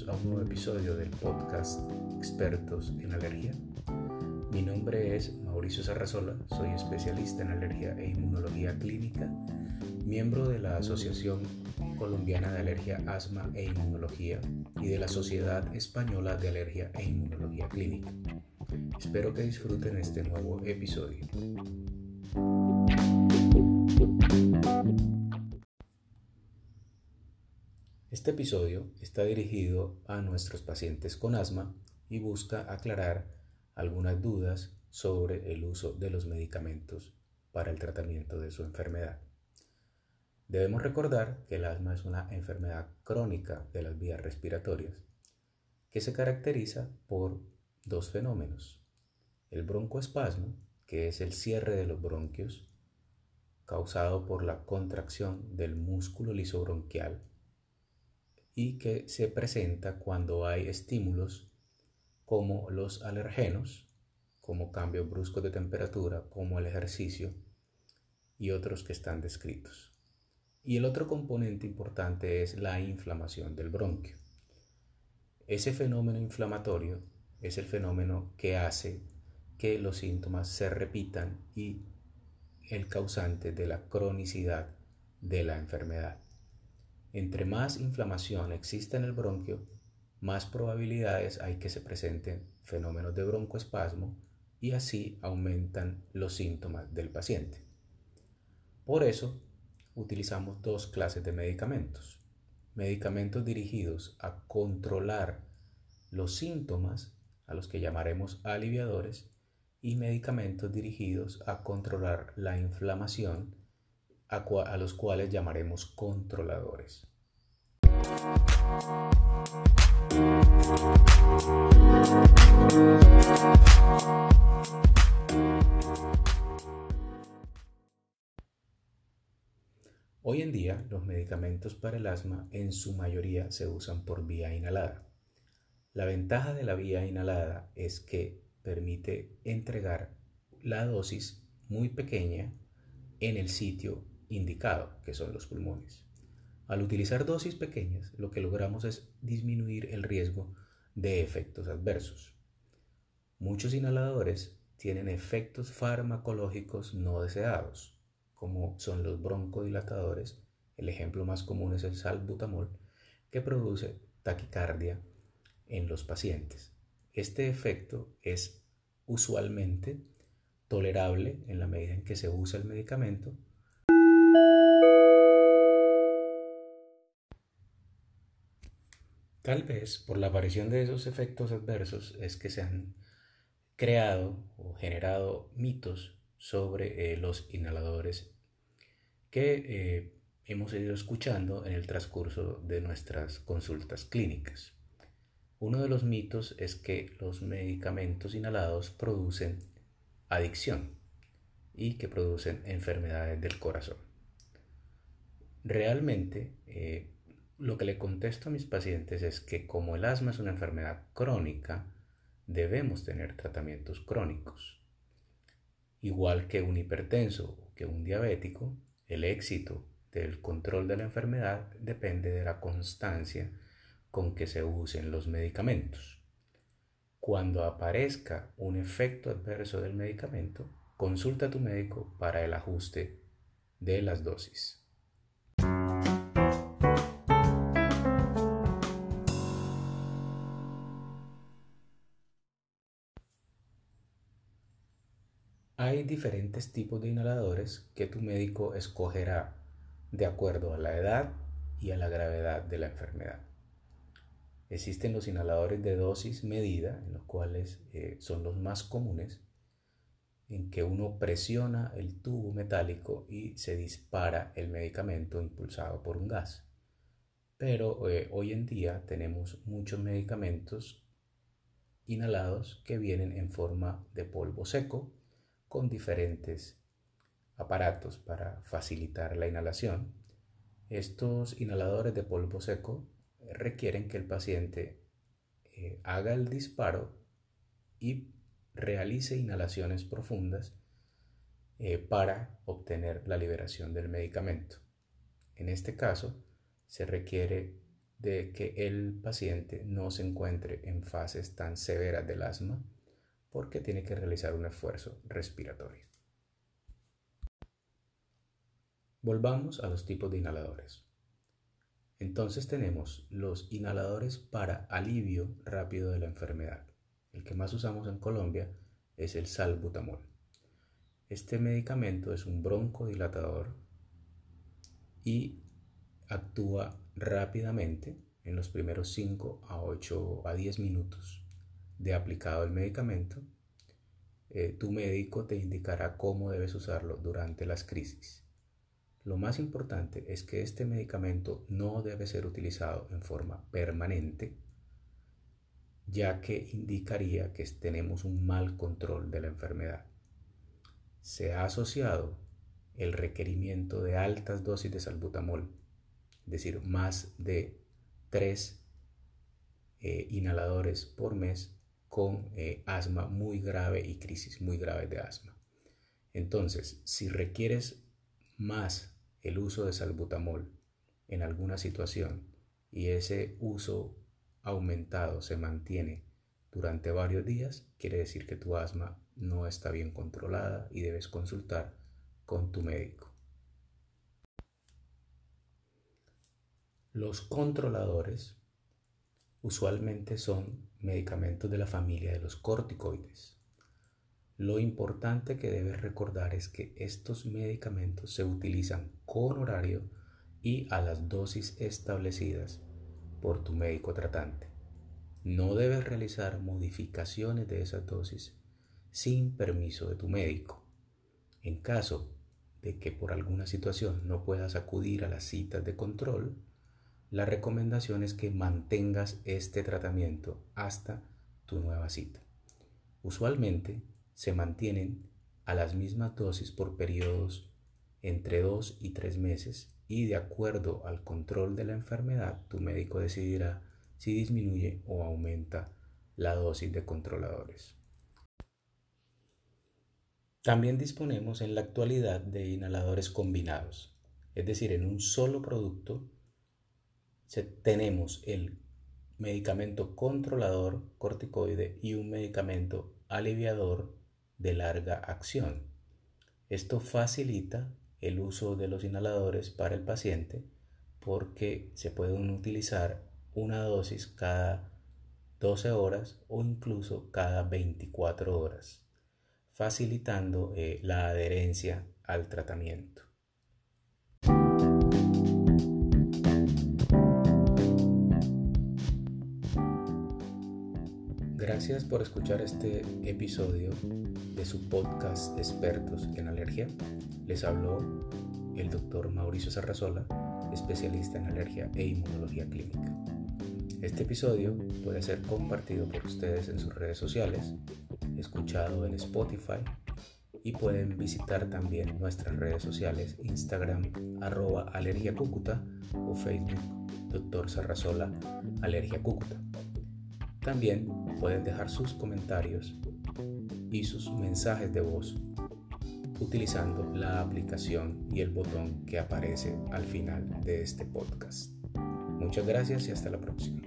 bienvenidos a un nuevo episodio del podcast Expertos en Alergia. Mi nombre es Mauricio Sarrazola, soy especialista en alergia e inmunología clínica, miembro de la Asociación Colombiana de Alergia, Asma e Inmunología y de la Sociedad Española de Alergia e Inmunología Clínica. Espero que disfruten este nuevo episodio. Este episodio está dirigido a nuestros pacientes con asma y busca aclarar algunas dudas sobre el uso de los medicamentos para el tratamiento de su enfermedad. Debemos recordar que el asma es una enfermedad crónica de las vías respiratorias que se caracteriza por dos fenómenos. El broncoespasmo, que es el cierre de los bronquios causado por la contracción del músculo lisobronquial y que se presenta cuando hay estímulos como los alergenos, como cambios bruscos de temperatura, como el ejercicio y otros que están descritos. Y el otro componente importante es la inflamación del bronquio. Ese fenómeno inflamatorio es el fenómeno que hace que los síntomas se repitan y el causante de la cronicidad de la enfermedad. Entre más inflamación exista en el bronquio, más probabilidades hay que se presenten fenómenos de broncoespasmo y así aumentan los síntomas del paciente. Por eso, utilizamos dos clases de medicamentos. Medicamentos dirigidos a controlar los síntomas, a los que llamaremos aliviadores, y medicamentos dirigidos a controlar la inflamación, a, los cuales llamaremos controladores. Hoy en día los medicamentos para el asma en su mayoría se usan por vía inhalada. La ventaja de la vía inhalada es que permite entregar la dosis muy pequeña en el sitio indicado, que son los pulmones. Al utilizar dosis pequeñas, lo que logramos es disminuir el riesgo de efectos adversos. Muchos inhaladores tienen efectos farmacológicos no deseados, como son los broncodilatadores, el ejemplo más común es el salbutamol, que produce taquicardia en los pacientes. Este efecto es usualmente tolerable en la medida en que se usa el medicamento Tal vez por la aparición de esos efectos adversos es que se han creado o generado mitos sobre eh, los inhaladores que eh, hemos ido escuchando en el transcurso de nuestras consultas clínicas. Uno de los mitos es que los medicamentos inhalados producen adicción y que producen enfermedades del corazón. Realmente, eh, lo que le contesto a mis pacientes es que como el asma es una enfermedad crónica, debemos tener tratamientos crónicos. Igual que un hipertenso o que un diabético, el éxito del control de la enfermedad depende de la constancia con que se usen los medicamentos. Cuando aparezca un efecto adverso del medicamento, consulta a tu médico para el ajuste de las dosis. Hay diferentes tipos de inhaladores que tu médico escogerá de acuerdo a la edad y a la gravedad de la enfermedad. Existen los inhaladores de dosis medida, en los cuales eh, son los más comunes, en que uno presiona el tubo metálico y se dispara el medicamento impulsado por un gas. Pero eh, hoy en día tenemos muchos medicamentos inhalados que vienen en forma de polvo seco con diferentes aparatos para facilitar la inhalación. Estos inhaladores de polvo seco requieren que el paciente eh, haga el disparo y realice inhalaciones profundas eh, para obtener la liberación del medicamento. En este caso, se requiere de que el paciente no se encuentre en fases tan severas del asma porque tiene que realizar un esfuerzo respiratorio. Volvamos a los tipos de inhaladores. Entonces tenemos los inhaladores para alivio rápido de la enfermedad. El que más usamos en Colombia es el salbutamol. Este medicamento es un broncodilatador y actúa rápidamente en los primeros 5 a 8 a 10 minutos de aplicado el medicamento. Eh, tu médico te indicará cómo debes usarlo durante las crisis. Lo más importante es que este medicamento no debe ser utilizado en forma permanente, ya que indicaría que tenemos un mal control de la enfermedad. Se ha asociado el requerimiento de altas dosis de salbutamol, es decir, más de 3 eh, inhaladores por mes con eh, asma muy grave y crisis muy grave de asma. Entonces, si requieres más el uso de salbutamol en alguna situación y ese uso aumentado se mantiene durante varios días, quiere decir que tu asma no está bien controlada y debes consultar con tu médico. Los controladores usualmente son medicamentos de la familia de los corticoides. Lo importante que debes recordar es que estos medicamentos se utilizan con horario y a las dosis establecidas por tu médico tratante. No debes realizar modificaciones de esas dosis sin permiso de tu médico. En caso de que por alguna situación no puedas acudir a las citas de control, la recomendación es que mantengas este tratamiento hasta tu nueva cita. Usualmente se mantienen a las mismas dosis por periodos entre 2 y 3 meses y de acuerdo al control de la enfermedad tu médico decidirá si disminuye o aumenta la dosis de controladores. También disponemos en la actualidad de inhaladores combinados, es decir, en un solo producto tenemos el medicamento controlador corticoide y un medicamento aliviador de larga acción. Esto facilita el uso de los inhaladores para el paciente porque se pueden utilizar una dosis cada 12 horas o incluso cada 24 horas, facilitando eh, la adherencia al tratamiento. Gracias por escuchar este episodio de su podcast Expertos en Alergia. Les habló el doctor Mauricio Sarrazola, especialista en alergia e inmunología clínica. Este episodio puede ser compartido por ustedes en sus redes sociales, escuchado en Spotify y pueden visitar también nuestras redes sociales Instagram arroba alergia cúcuta o Facebook doctor Sarrazola alergia cúcuta. También pueden dejar sus comentarios y sus mensajes de voz utilizando la aplicación y el botón que aparece al final de este podcast. Muchas gracias y hasta la próxima.